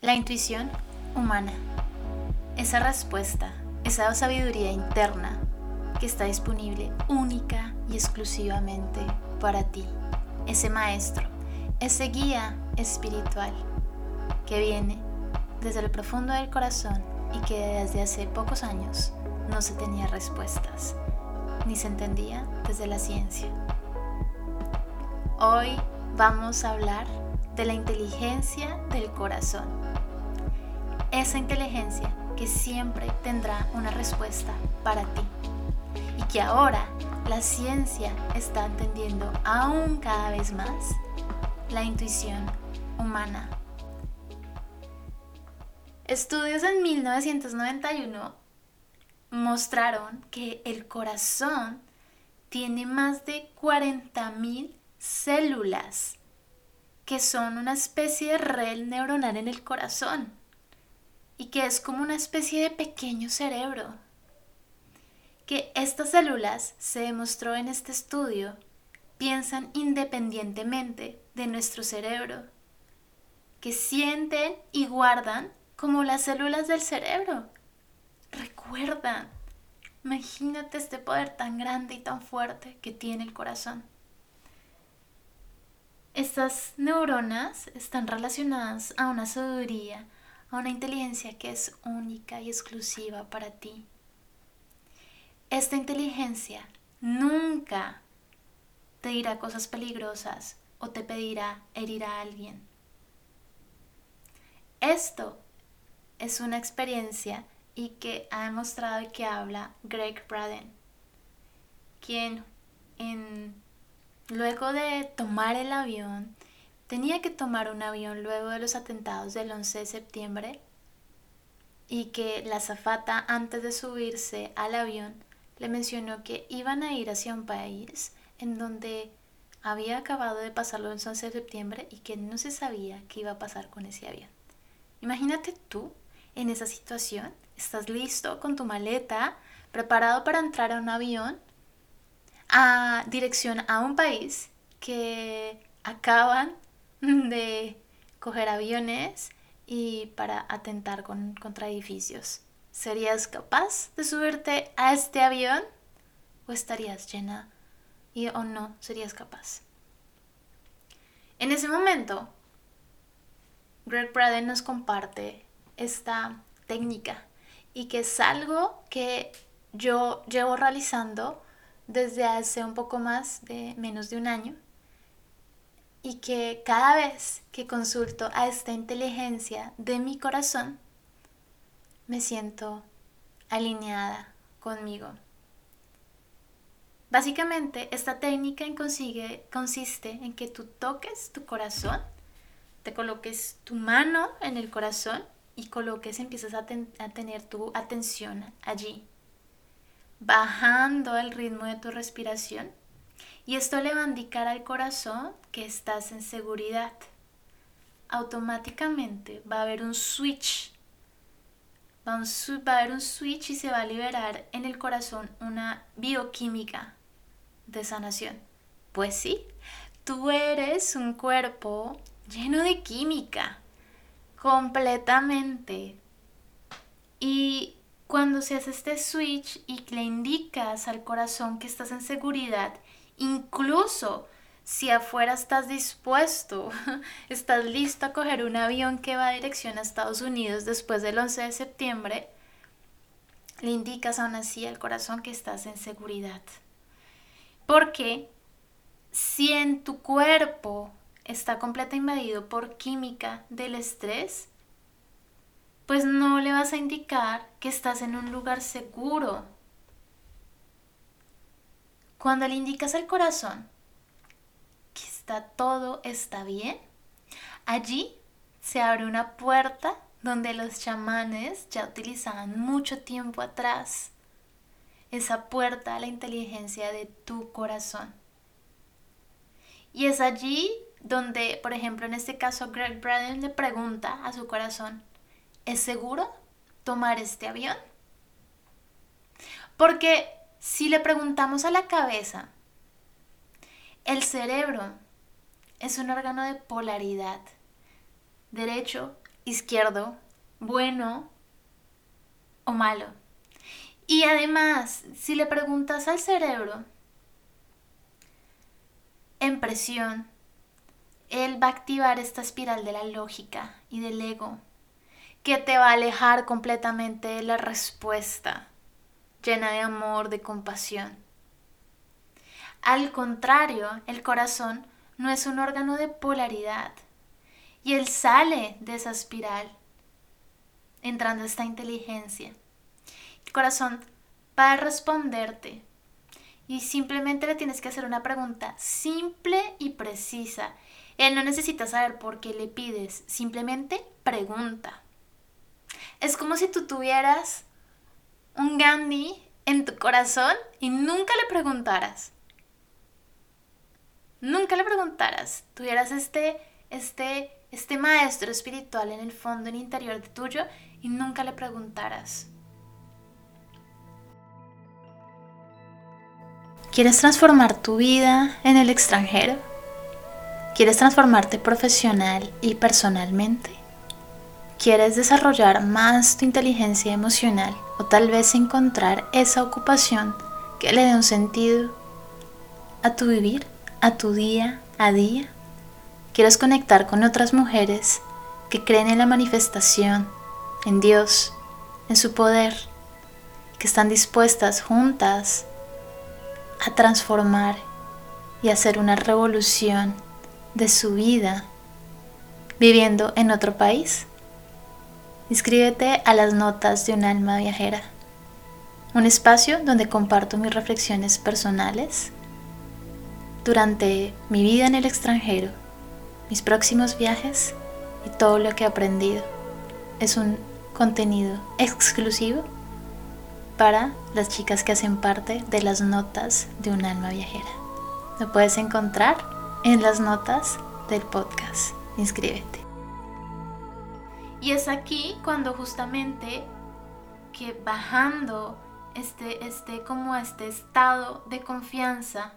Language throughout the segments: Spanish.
La intuición humana. Esa respuesta, esa sabiduría interna que está disponible única y exclusivamente para ti. Ese maestro, ese guía espiritual que viene desde el profundo del corazón y que desde hace pocos años no se tenía respuestas, ni se entendía desde la ciencia. Hoy vamos a hablar de la inteligencia del corazón. Esa inteligencia que siempre tendrá una respuesta para ti y que ahora la ciencia está entendiendo aún cada vez más la intuición humana. Estudios en 1991 mostraron que el corazón tiene más de 40.000 células que son una especie de red neuronal en el corazón y que es como una especie de pequeño cerebro. Que estas células, se demostró en este estudio, piensan independientemente de nuestro cerebro, que sienten y guardan como las células del cerebro. Recuerdan, imagínate este poder tan grande y tan fuerte que tiene el corazón. Estas neuronas están relacionadas a una sabiduría, a una inteligencia que es única y exclusiva para ti. Esta inteligencia nunca te dirá cosas peligrosas o te pedirá herir a alguien. Esto es una experiencia y que ha demostrado y que habla Greg Braden, quien en Luego de tomar el avión, tenía que tomar un avión luego de los atentados del 11 de septiembre y que la zafata antes de subirse al avión le mencionó que iban a ir hacia un país en donde había acabado de pasar el 11 de septiembre y que no se sabía qué iba a pasar con ese avión. Imagínate tú en esa situación, estás listo con tu maleta, preparado para entrar a un avión a dirección a un país que acaban de coger aviones y para atentar contra edificios. ¿Serías capaz de subirte a este avión? ¿O estarías llena y o no serías capaz? En ese momento, Greg Braden nos comparte esta técnica y que es algo que yo llevo realizando desde hace un poco más de menos de un año y que cada vez que consulto a esta inteligencia de mi corazón, me siento alineada conmigo. Básicamente, esta técnica consiste en que tú toques tu corazón, te coloques tu mano en el corazón y coloques, empiezas a, a tener tu atención allí bajando el ritmo de tu respiración y esto le va a indicar al corazón que estás en seguridad. Automáticamente va a haber un switch. Va a haber un switch y se va a liberar en el corazón una bioquímica de sanación. Pues sí, tú eres un cuerpo lleno de química, completamente. Y cuando se hace este switch y le indicas al corazón que estás en seguridad, incluso si afuera estás dispuesto, estás listo a coger un avión que va a dirección a Estados Unidos después del 11 de septiembre, le indicas aún así al corazón que estás en seguridad. Porque si en tu cuerpo está completamente invadido por química del estrés, pues no le vas a indicar que estás en un lugar seguro. Cuando le indicas al corazón que está todo está bien, allí se abre una puerta donde los chamanes ya utilizaban mucho tiempo atrás. Esa puerta a la inteligencia de tu corazón. Y es allí donde, por ejemplo, en este caso, Greg Braden le pregunta a su corazón, ¿es seguro tomar este avión? Porque si le preguntamos a la cabeza, el cerebro es un órgano de polaridad, derecho, izquierdo, bueno o malo. Y además, si le preguntas al cerebro en presión, él va a activar esta espiral de la lógica y del ego, que te va a alejar completamente de la respuesta llena de amor, de compasión. Al contrario, el corazón no es un órgano de polaridad y él sale de esa espiral entrando esta inteligencia. El corazón va a responderte y simplemente le tienes que hacer una pregunta simple y precisa. Él no necesita saber por qué le pides, simplemente pregunta. Es como si tú tuvieras un Gandhi en tu corazón y nunca le preguntaras. Nunca le preguntaras. Tuvieras este, este, este maestro espiritual en el fondo, en el interior de tuyo y nunca le preguntaras. ¿Quieres transformar tu vida en el extranjero? ¿Quieres transformarte profesional y personalmente? ¿Quieres desarrollar más tu inteligencia emocional o tal vez encontrar esa ocupación que le dé un sentido a tu vivir, a tu día a día? ¿Quieres conectar con otras mujeres que creen en la manifestación en Dios, en su poder, que están dispuestas juntas a transformar y hacer una revolución de su vida viviendo en otro país. Inscríbete a las notas de un alma viajera, un espacio donde comparto mis reflexiones personales durante mi vida en el extranjero, mis próximos viajes y todo lo que he aprendido. Es un contenido exclusivo para las chicas que hacen parte de las notas de un alma viajera. Lo puedes encontrar en las notas del podcast. Inscríbete. Y es aquí cuando justamente que bajando este, este, como este estado de confianza,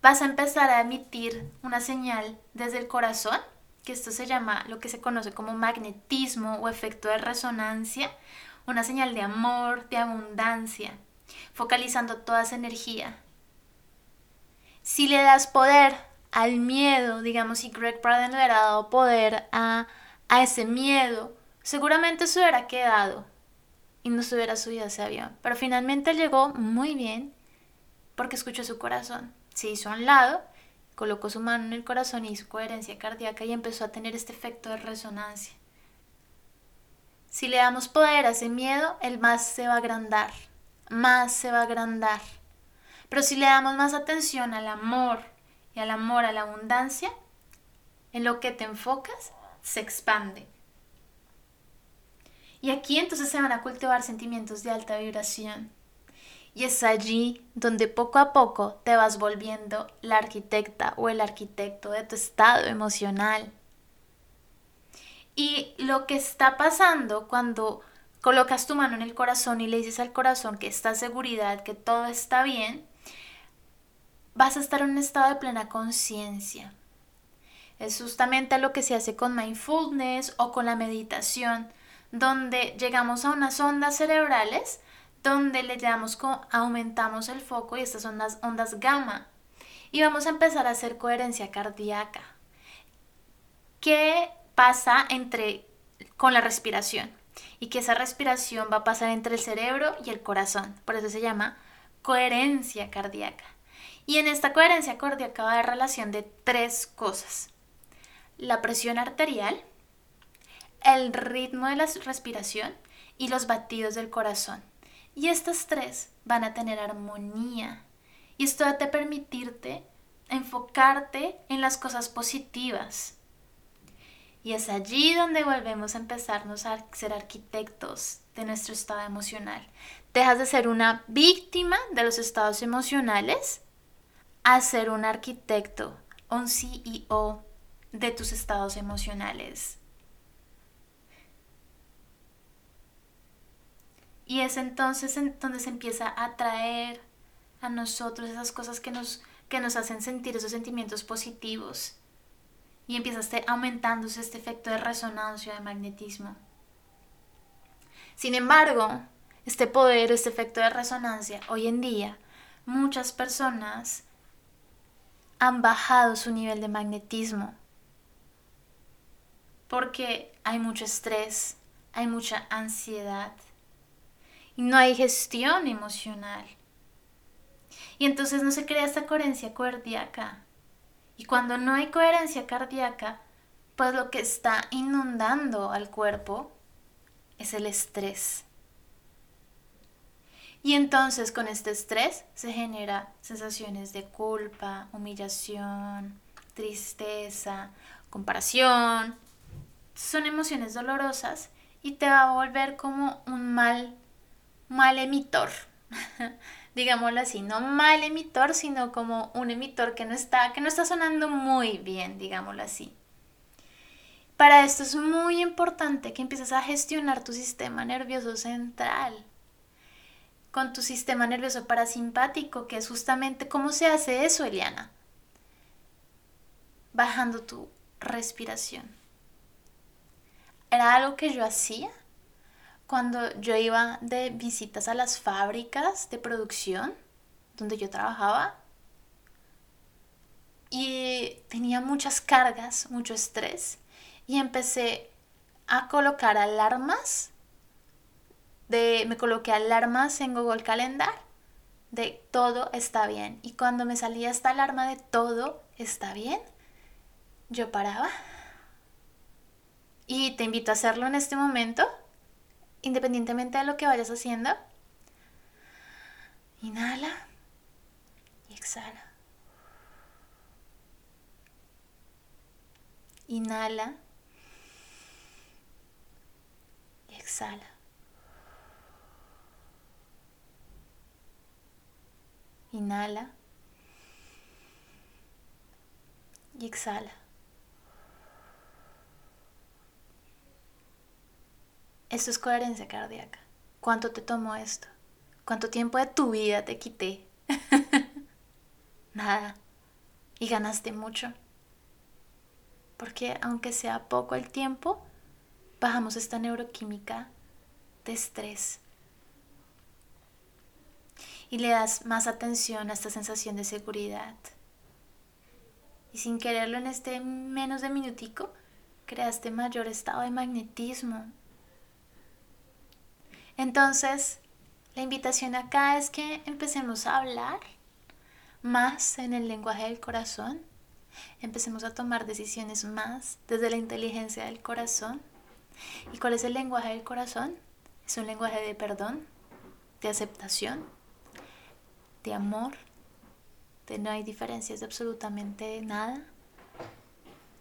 vas a empezar a emitir una señal desde el corazón que esto se llama lo que se conoce como magnetismo o efecto de resonancia, una señal de amor, de abundancia, focalizando toda esa energía. Si le das poder al miedo, digamos, si Greg Braden le hubiera dado poder a, a ese miedo, seguramente se hubiera quedado y no se hubiera subido a ese avión. Pero finalmente llegó muy bien porque escuchó su corazón. Se hizo a un lado colocó su mano en el corazón y hizo coherencia cardíaca y empezó a tener este efecto de resonancia. Si le damos poder a ese miedo, el más se va a agrandar, más se va a agrandar. Pero si le damos más atención al amor y al amor a la abundancia, en lo que te enfocas, se expande. Y aquí entonces se van a cultivar sentimientos de alta vibración y es allí donde poco a poco te vas volviendo la arquitecta o el arquitecto de tu estado emocional. Y lo que está pasando cuando colocas tu mano en el corazón y le dices al corazón que está seguridad, que todo está bien, vas a estar en un estado de plena conciencia. Es justamente lo que se hace con mindfulness o con la meditación, donde llegamos a unas ondas cerebrales donde le damos, aumentamos el foco y estas son las ondas gamma. Y vamos a empezar a hacer coherencia cardíaca. ¿Qué pasa entre, con la respiración? Y que esa respiración va a pasar entre el cerebro y el corazón. Por eso se llama coherencia cardíaca. Y en esta coherencia cardíaca va a haber relación de tres cosas. La presión arterial, el ritmo de la respiración y los batidos del corazón. Y estas tres van a tener armonía. Y esto va a permitirte enfocarte en las cosas positivas. Y es allí donde volvemos a empezarnos a ser arquitectos de nuestro estado emocional. Dejas de ser una víctima de los estados emocionales a ser un arquitecto, un CEO de tus estados emocionales. Y es entonces en donde se empieza a atraer a nosotros esas cosas que nos, que nos hacen sentir esos sentimientos positivos. y empieza aumentándose este efecto de resonancia de magnetismo. Sin embargo, este poder, este efecto de resonancia, hoy en día muchas personas han bajado su nivel de magnetismo porque hay mucho estrés, hay mucha ansiedad y no hay gestión emocional. Y entonces no se crea esta coherencia cardíaca. Y cuando no hay coherencia cardíaca, pues lo que está inundando al cuerpo es el estrés. Y entonces con este estrés se genera sensaciones de culpa, humillación, tristeza, comparación. Son emociones dolorosas y te va a volver como un mal, mal emitor. Digámoslo así, no mal emitor, sino como un emitor que no está, que no está sonando muy bien, digámoslo así. Para esto es muy importante que empieces a gestionar tu sistema nervioso central con tu sistema nervioso parasimpático, que es justamente cómo se hace eso, Eliana. Bajando tu respiración. Era algo que yo hacía cuando yo iba de visitas a las fábricas de producción donde yo trabajaba y tenía muchas cargas, mucho estrés y empecé a colocar alarmas me coloqué alarmas en Google Calendar de todo está bien. Y cuando me salía esta alarma de todo está bien, yo paraba. Y te invito a hacerlo en este momento, independientemente de lo que vayas haciendo. Inhala y exhala. Inhala y exhala. Inhala. Y exhala. Esto es coherencia cardíaca. ¿Cuánto te tomó esto? ¿Cuánto tiempo de tu vida te quité? Nada. Y ganaste mucho. Porque aunque sea poco el tiempo, bajamos esta neuroquímica de estrés y le das más atención a esta sensación de seguridad. Y sin quererlo en este menos de minutico, creaste mayor estado de magnetismo. Entonces, la invitación acá es que empecemos a hablar más en el lenguaje del corazón. Empecemos a tomar decisiones más desde la inteligencia del corazón. ¿Y cuál es el lenguaje del corazón? Es un lenguaje de perdón, de aceptación, de amor, de no hay diferencias de absolutamente nada,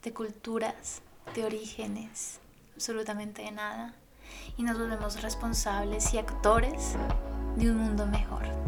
de culturas, de orígenes, absolutamente de nada. Y nos volvemos responsables y actores de un mundo mejor.